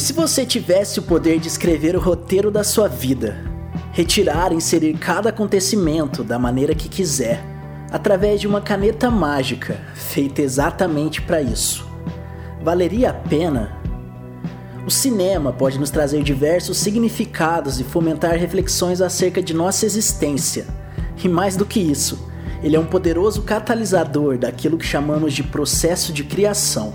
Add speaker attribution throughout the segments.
Speaker 1: E se você tivesse o poder de escrever o roteiro da sua vida, retirar e inserir cada acontecimento da maneira que quiser, através de uma caneta mágica feita exatamente para isso, valeria a pena? O cinema pode nos trazer diversos significados e fomentar reflexões acerca de nossa existência. E mais do que isso, ele é um poderoso catalisador daquilo que chamamos de processo de criação.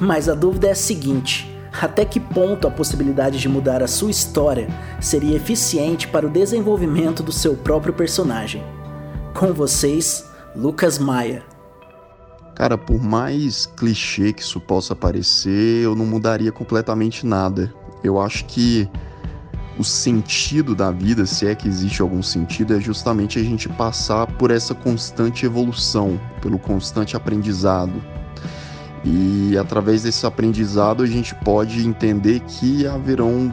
Speaker 1: Mas a dúvida é a seguinte: até que ponto a possibilidade de mudar a sua história seria eficiente para o desenvolvimento do seu próprio personagem? Com vocês, Lucas Maia.
Speaker 2: Cara, por mais clichê que isso possa parecer, eu não mudaria completamente nada. Eu acho que o sentido da vida, se é que existe algum sentido, é justamente a gente passar por essa constante evolução, pelo constante aprendizado. E através desse aprendizado a gente pode entender que haverão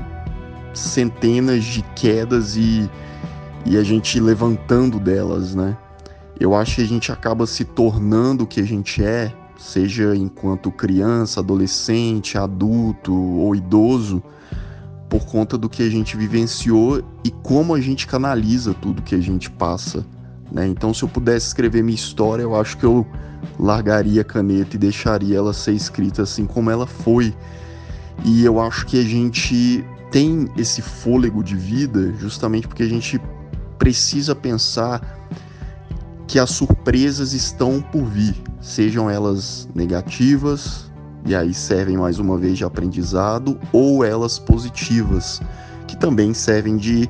Speaker 2: centenas de quedas e, e a gente levantando delas, né? Eu acho que a gente acaba se tornando o que a gente é, seja enquanto criança, adolescente, adulto ou idoso, por conta do que a gente vivenciou e como a gente canaliza tudo que a gente passa. Né? Então, se eu pudesse escrever minha história, eu acho que eu largaria a caneta e deixaria ela ser escrita assim como ela foi. E eu acho que a gente tem esse fôlego de vida justamente porque a gente precisa pensar que as surpresas estão por vir, sejam elas negativas, e aí servem mais uma vez de aprendizado, ou elas positivas, que também servem de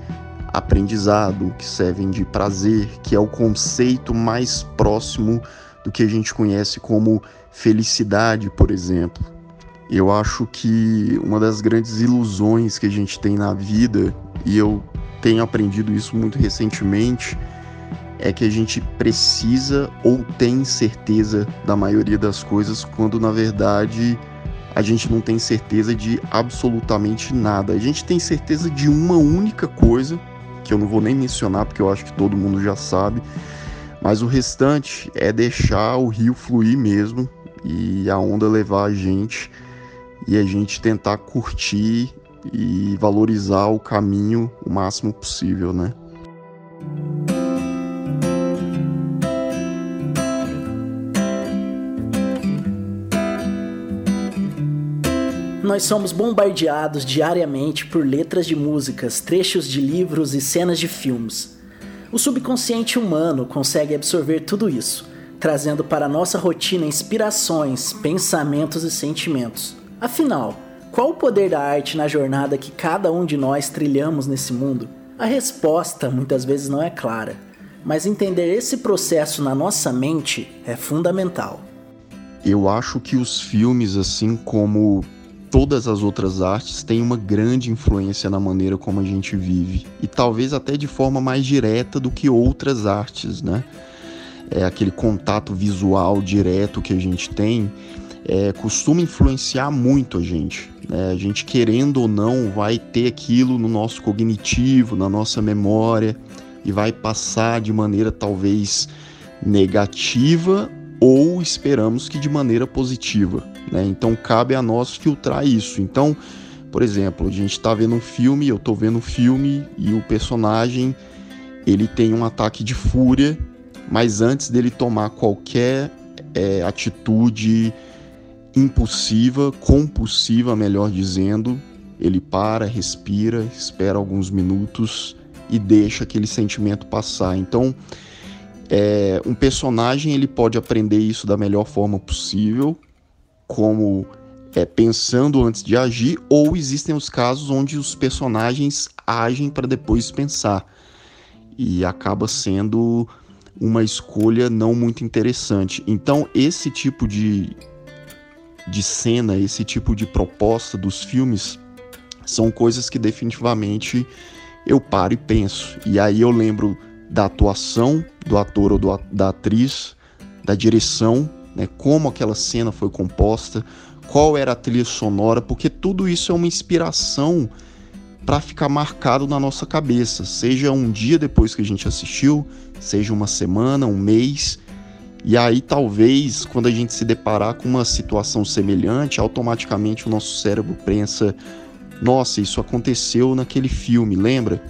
Speaker 2: aprendizado, que servem de prazer, que é o conceito mais próximo do que a gente conhece como felicidade, por exemplo. Eu acho que uma das grandes ilusões que a gente tem na vida, e eu tenho aprendido isso muito recentemente, é que a gente precisa ou tem certeza da maioria das coisas, quando na verdade a gente não tem certeza de absolutamente nada. A gente tem certeza de uma única coisa, que eu não vou nem mencionar porque eu acho que todo mundo já sabe, mas o restante é deixar o rio fluir mesmo e a onda levar a gente e a gente tentar curtir e valorizar o caminho o máximo possível, né?
Speaker 1: Nós somos bombardeados diariamente por letras de músicas, trechos de livros e cenas de filmes. O subconsciente humano consegue absorver tudo isso, trazendo para nossa rotina inspirações, pensamentos e sentimentos. Afinal, qual o poder da arte na jornada que cada um de nós trilhamos nesse mundo? A resposta muitas vezes não é clara, mas entender esse processo na nossa mente é fundamental.
Speaker 2: Eu acho que os filmes, assim como todas as outras artes têm uma grande influência na maneira como a gente vive e talvez até de forma mais direta do que outras artes, né? É aquele contato visual direto que a gente tem é, costuma influenciar muito a gente. Né? A gente querendo ou não vai ter aquilo no nosso cognitivo, na nossa memória e vai passar de maneira talvez negativa ou esperamos que de maneira positiva. Né? Então cabe a nós filtrar isso. Então, por exemplo, a gente está vendo um filme, eu estou vendo um filme e o personagem ele tem um ataque de fúria, mas antes dele tomar qualquer é, atitude impulsiva, compulsiva, melhor dizendo, ele para, respira, espera alguns minutos e deixa aquele sentimento passar. Então, é, um personagem ele pode aprender isso da melhor forma possível, como é, pensando antes de agir, ou existem os casos onde os personagens agem para depois pensar e acaba sendo uma escolha não muito interessante. Então esse tipo de de cena, esse tipo de proposta dos filmes são coisas que definitivamente eu paro e penso. E aí eu lembro da atuação do ator ou do, da atriz, da direção, né, como aquela cena foi composta, qual era a trilha sonora, porque tudo isso é uma inspiração para ficar marcado na nossa cabeça, seja um dia depois que a gente assistiu, seja uma semana, um mês. E aí, talvez, quando a gente se deparar com uma situação semelhante, automaticamente o nosso cérebro pensa: nossa, isso aconteceu naquele filme, lembra?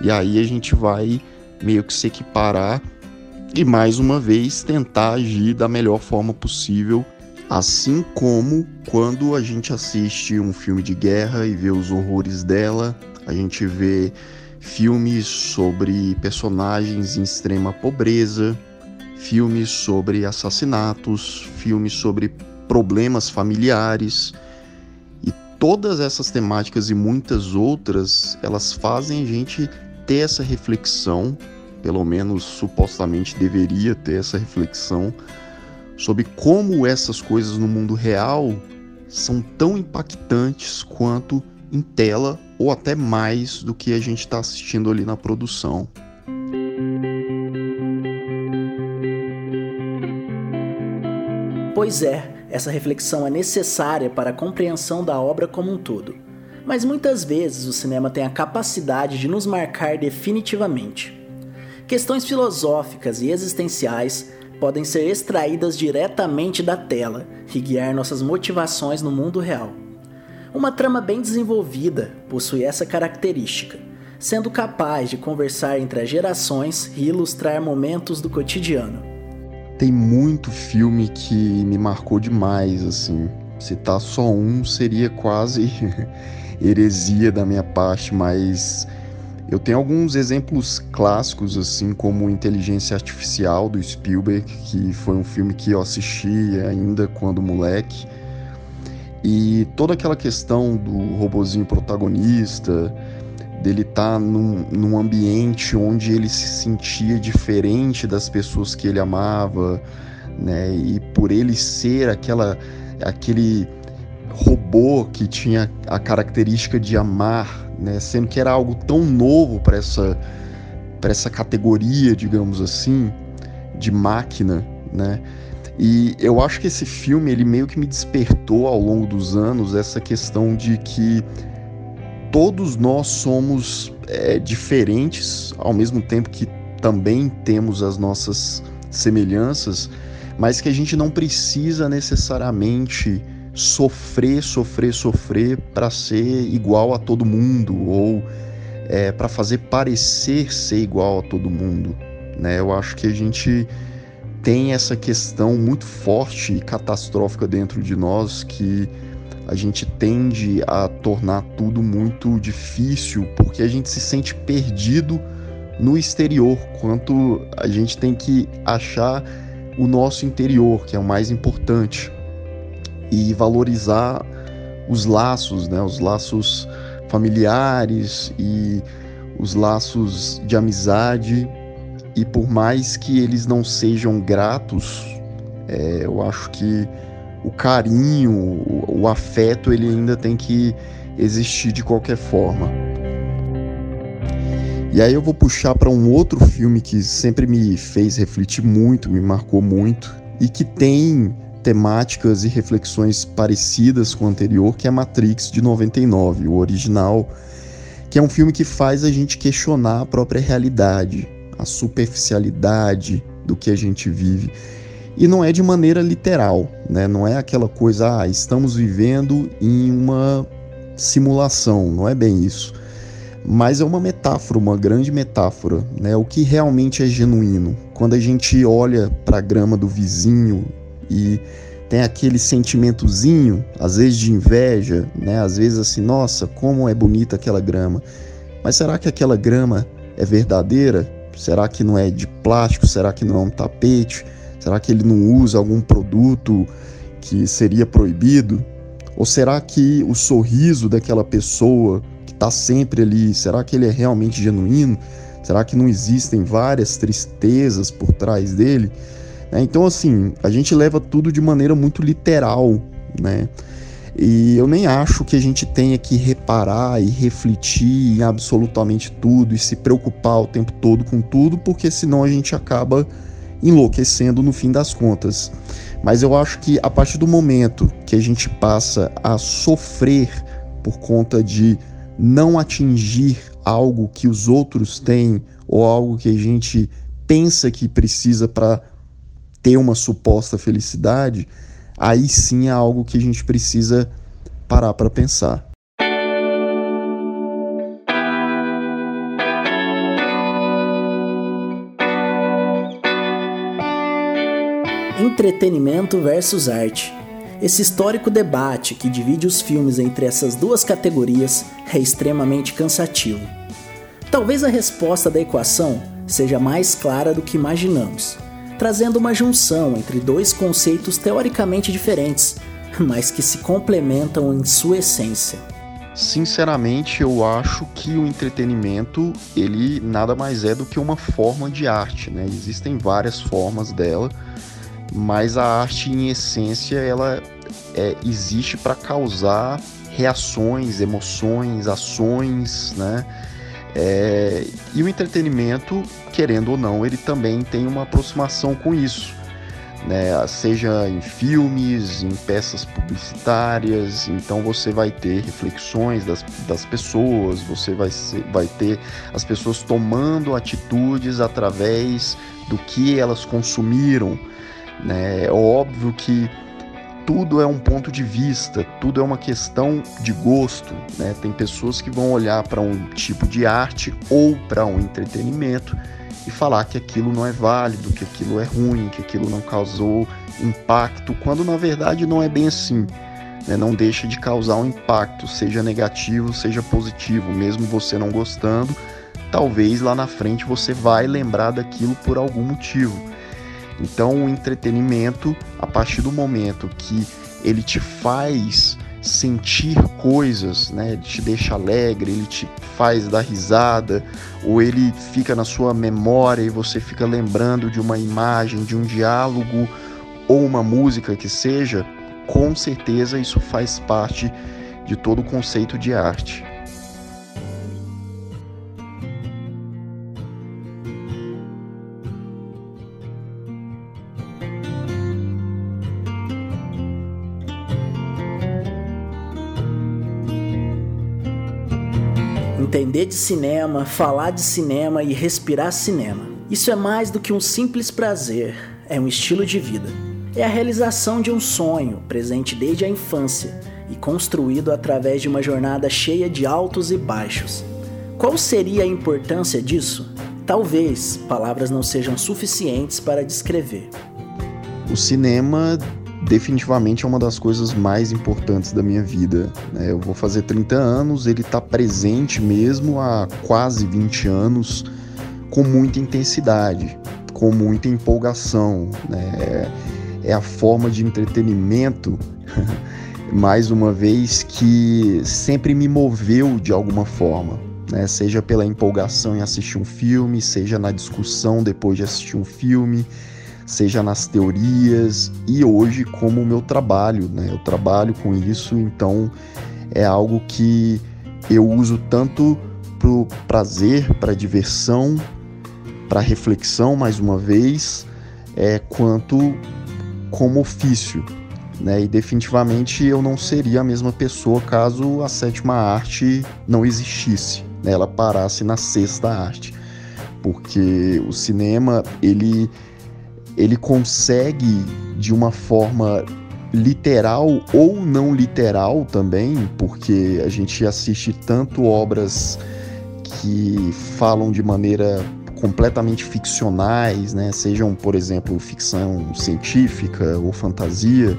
Speaker 2: E aí a gente vai meio que se equiparar e mais uma vez tentar agir da melhor forma possível, assim como quando a gente assiste um filme de guerra e vê os horrores dela, a gente vê filmes sobre personagens em extrema pobreza, filmes sobre assassinatos, filmes sobre problemas familiares. E todas essas temáticas e muitas outras, elas fazem a gente ter essa reflexão, pelo menos supostamente deveria ter essa reflexão sobre como essas coisas no mundo real são tão impactantes quanto em tela ou até mais do que a gente está assistindo ali na produção.
Speaker 1: Pois é, essa reflexão é necessária para a compreensão da obra como um todo. Mas muitas vezes o cinema tem a capacidade de nos marcar definitivamente. Questões filosóficas e existenciais podem ser extraídas diretamente da tela e guiar nossas motivações no mundo real. Uma trama bem desenvolvida possui essa característica, sendo capaz de conversar entre as gerações e ilustrar momentos do cotidiano
Speaker 2: tem muito filme que me marcou demais, assim. Citar só um seria quase heresia da minha parte, mas eu tenho alguns exemplos clássicos, assim como Inteligência Artificial do Spielberg, que foi um filme que eu assisti ainda quando moleque. E toda aquela questão do robozinho protagonista, dele estar tá num, num ambiente onde ele se sentia diferente das pessoas que ele amava, né? E por ele ser aquela aquele robô que tinha a característica de amar, né? Sendo que era algo tão novo para essa essa categoria, digamos assim, de máquina, né? E eu acho que esse filme ele meio que me despertou ao longo dos anos essa questão de que todos nós somos é, diferentes, ao mesmo tempo que também temos as nossas semelhanças, mas que a gente não precisa necessariamente sofrer, sofrer, sofrer para ser igual a todo mundo ou é, para fazer parecer ser igual a todo mundo. Né? Eu acho que a gente tem essa questão muito forte e catastrófica dentro de nós que a gente tende a tornar tudo muito difícil porque a gente se sente perdido no exterior, quanto a gente tem que achar o nosso interior, que é o mais importante, e valorizar os laços, né, os laços familiares e os laços de amizade, e por mais que eles não sejam gratos, é, eu acho que o carinho, o, afeto, ele ainda tem que existir de qualquer forma. E aí eu vou puxar para um outro filme que sempre me fez refletir muito, me marcou muito e que tem temáticas e reflexões parecidas com o anterior, que é Matrix de 99, o original, que é um filme que faz a gente questionar a própria realidade, a superficialidade do que a gente vive e não é de maneira literal, né? Não é aquela coisa, ah, estamos vivendo em uma simulação, não é bem isso. Mas é uma metáfora, uma grande metáfora, né? O que realmente é genuíno. Quando a gente olha para a grama do vizinho e tem aquele sentimentozinho, às vezes de inveja, né? Às vezes assim, nossa, como é bonita aquela grama. Mas será que aquela grama é verdadeira? Será que não é de plástico? Será que não é um tapete? Será que ele não usa algum produto que seria proibido? Ou será que o sorriso daquela pessoa que está sempre ali, será que ele é realmente genuíno? Será que não existem várias tristezas por trás dele? Né? Então, assim, a gente leva tudo de maneira muito literal, né? E eu nem acho que a gente tenha que reparar e refletir em absolutamente tudo e se preocupar o tempo todo com tudo, porque senão a gente acaba enlouquecendo no fim das contas. Mas eu acho que a partir do momento que a gente passa a sofrer por conta de não atingir algo que os outros têm ou algo que a gente pensa que precisa para ter uma suposta felicidade, aí sim é algo que a gente precisa parar para pensar.
Speaker 1: entretenimento versus arte. Esse histórico debate que divide os filmes entre essas duas categorias é extremamente cansativo. Talvez a resposta da equação seja mais clara do que imaginamos trazendo uma junção entre dois conceitos teoricamente diferentes, mas que se complementam em sua essência.
Speaker 2: Sinceramente, eu acho que o entretenimento ele nada mais é do que uma forma de arte, né? Existem várias formas dela, mas a arte em essência ela é, existe para causar reações, emoções, ações, né? É, e o entretenimento, querendo ou não, ele também tem uma aproximação com isso né? seja em filmes, em peças publicitárias. Então você vai ter reflexões das, das pessoas, você vai, ser, vai ter as pessoas tomando atitudes através do que elas consumiram. Né? É óbvio que tudo é um ponto de vista, tudo é uma questão de gosto. Né? Tem pessoas que vão olhar para um tipo de arte ou para um entretenimento e falar que aquilo não é válido, que aquilo é ruim, que aquilo não causou impacto, quando na verdade não é bem assim. Né? Não deixa de causar um impacto, seja negativo, seja positivo, mesmo você não gostando, talvez lá na frente você vai lembrar daquilo por algum motivo. Então, o entretenimento, a partir do momento que ele te faz sentir coisas, né? Ele te deixa alegre, ele te faz dar risada, ou ele fica na sua memória e você fica lembrando de uma imagem, de um diálogo ou uma música que seja, com certeza isso faz parte de todo o conceito de arte.
Speaker 1: Entender de cinema, falar de cinema e respirar cinema. Isso é mais do que um simples prazer, é um estilo de vida. É a realização de um sonho, presente desde a infância e construído através de uma jornada cheia de altos e baixos. Qual seria a importância disso? Talvez palavras não sejam suficientes para descrever.
Speaker 2: O cinema definitivamente é uma das coisas mais importantes da minha vida. Né? Eu vou fazer 30 anos, ele está presente mesmo há quase 20 anos, com muita intensidade, com muita empolgação. Né? É a forma de entretenimento, mais uma vez, que sempre me moveu de alguma forma. Né? Seja pela empolgação em assistir um filme, seja na discussão depois de assistir um filme seja nas teorias e hoje como o meu trabalho, né? Eu trabalho com isso, então é algo que eu uso tanto para o prazer, para diversão, para reflexão, mais uma vez, é, quanto como ofício. Né? E definitivamente eu não seria a mesma pessoa caso a sétima arte não existisse, né? ela parasse na sexta arte. Porque o cinema, ele ele consegue de uma forma literal ou não literal também, porque a gente assiste tanto obras que falam de maneira completamente ficcionais, né? Sejam, por exemplo, ficção científica ou fantasia,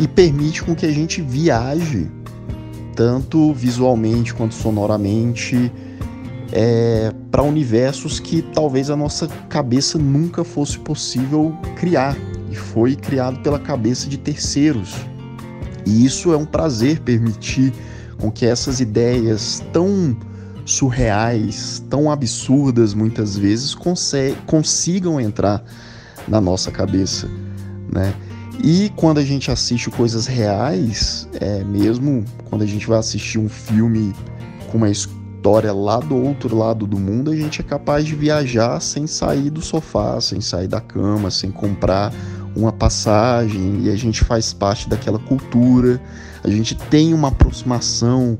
Speaker 2: e permite com que a gente viaje tanto visualmente quanto sonoramente é, para universos que talvez a nossa cabeça nunca fosse possível criar e foi criado pela cabeça de terceiros. E isso é um prazer permitir com que essas ideias tão surreais, tão absurdas muitas vezes consigam entrar na nossa cabeça, né? E quando a gente assiste coisas reais, é mesmo quando a gente vai assistir um filme com uma história lá do outro lado do mundo, a gente é capaz de viajar sem sair do sofá, sem sair da cama, sem comprar uma passagem e a gente faz parte daquela cultura. A gente tem uma aproximação,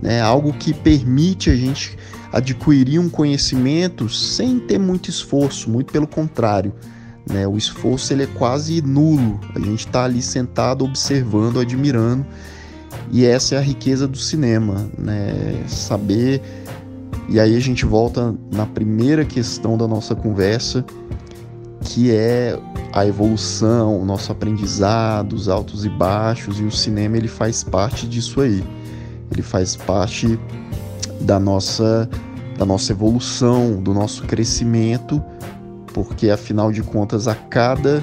Speaker 2: né, algo que permite a gente adquirir um conhecimento sem ter muito esforço, muito pelo contrário. Né, o esforço ele é quase nulo. A gente está ali sentado observando, admirando e essa é a riqueza do cinema, né? Saber. E aí a gente volta na primeira questão da nossa conversa, que é a evolução, o nosso aprendizado, os altos e baixos, e o cinema ele faz parte disso aí. Ele faz parte da nossa da nossa evolução, do nosso crescimento, porque afinal de contas a cada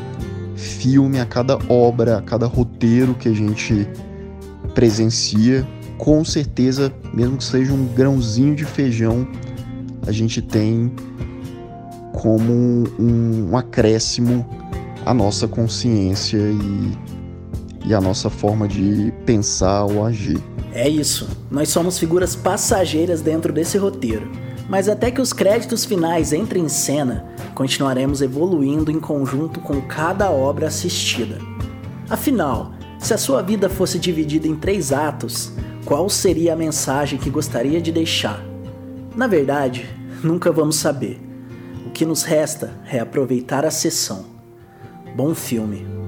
Speaker 2: filme, a cada obra, a cada roteiro que a gente presencia, com certeza, mesmo que seja um grãozinho de feijão, a gente tem como um, um acréscimo a nossa consciência e, e a nossa forma de pensar ou agir.
Speaker 1: É isso, nós somos figuras passageiras dentro desse roteiro. Mas até que os créditos finais entrem em cena, continuaremos evoluindo em conjunto com cada obra assistida. Afinal, se a sua vida fosse dividida em três atos, qual seria a mensagem que gostaria de deixar? Na verdade, nunca vamos saber. O que nos resta é aproveitar a sessão. Bom filme.